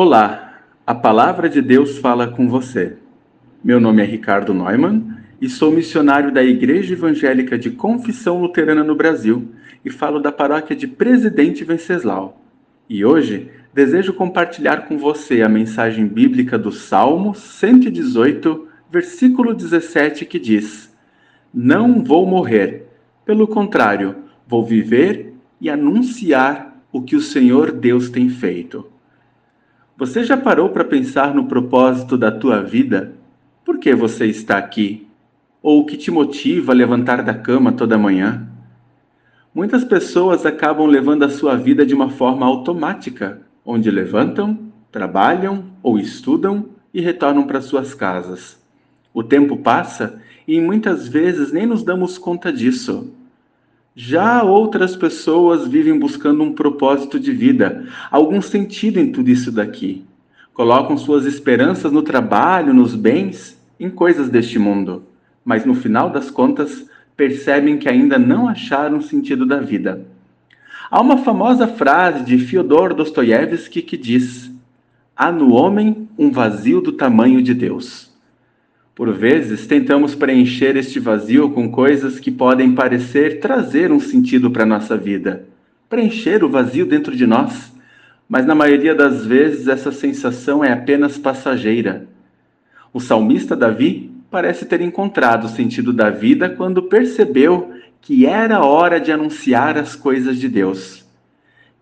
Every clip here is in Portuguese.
Olá, a palavra de Deus fala com você. Meu nome é Ricardo Neumann e sou missionário da Igreja Evangélica de Confissão Luterana no Brasil e falo da paróquia de Presidente Venceslau. E hoje desejo compartilhar com você a mensagem bíblica do Salmo 118, versículo 17, que diz: Não vou morrer, pelo contrário, vou viver e anunciar o que o Senhor Deus tem feito. Você já parou para pensar no propósito da tua vida? Por que você está aqui? Ou o que te motiva a levantar da cama toda manhã? Muitas pessoas acabam levando a sua vida de uma forma automática, onde levantam, trabalham ou estudam e retornam para suas casas. O tempo passa e muitas vezes nem nos damos conta disso. Já outras pessoas vivem buscando um propósito de vida, algum sentido em tudo isso daqui. Colocam suas esperanças no trabalho, nos bens, em coisas deste mundo, mas no final das contas percebem que ainda não acharam sentido da vida. Há uma famosa frase de Fyodor Dostoiévski que diz: Há no homem um vazio do tamanho de Deus. Por vezes, tentamos preencher este vazio com coisas que podem parecer trazer um sentido para a nossa vida, preencher o vazio dentro de nós, mas na maioria das vezes essa sensação é apenas passageira. O salmista Davi parece ter encontrado o sentido da vida quando percebeu que era hora de anunciar as coisas de Deus.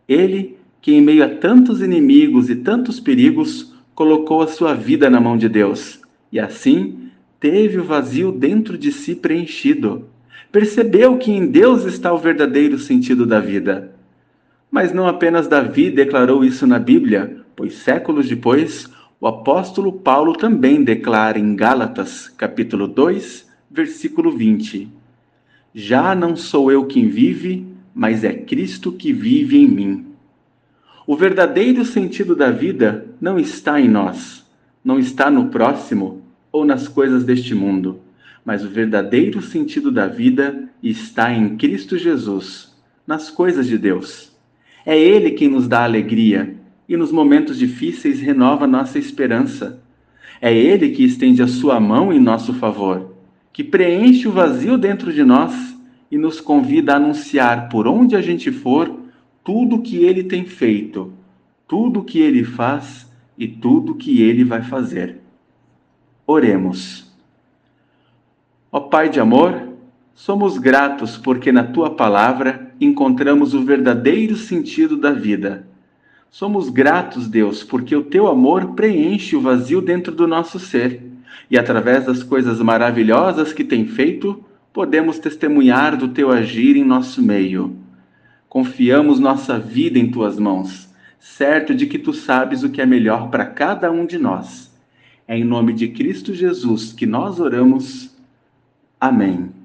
Ele, que em meio a tantos inimigos e tantos perigos, colocou a sua vida na mão de Deus, e assim teve o vazio dentro de si preenchido. Percebeu que em Deus está o verdadeiro sentido da vida. Mas não apenas Davi declarou isso na Bíblia, pois séculos depois, o apóstolo Paulo também declara em Gálatas, capítulo 2, versículo 20: Já não sou eu quem vive, mas é Cristo que vive em mim. O verdadeiro sentido da vida não está em nós, não está no próximo, ou nas coisas deste mundo, mas o verdadeiro sentido da vida está em Cristo Jesus, nas coisas de Deus. É Ele quem nos dá alegria e nos momentos difíceis renova nossa esperança. É Ele que estende a sua mão em nosso favor, que preenche o vazio dentro de nós e nos convida a anunciar por onde a gente for tudo o que Ele tem feito, tudo o que Ele faz e tudo o que Ele vai fazer. Oremos. Ó Pai de amor, somos gratos porque na tua palavra encontramos o verdadeiro sentido da vida. Somos gratos, Deus, porque o teu amor preenche o vazio dentro do nosso ser e através das coisas maravilhosas que tem feito, podemos testemunhar do teu agir em nosso meio. Confiamos nossa vida em tuas mãos, certo de que tu sabes o que é melhor para cada um de nós. É em nome de Cristo Jesus que nós oramos. Amém.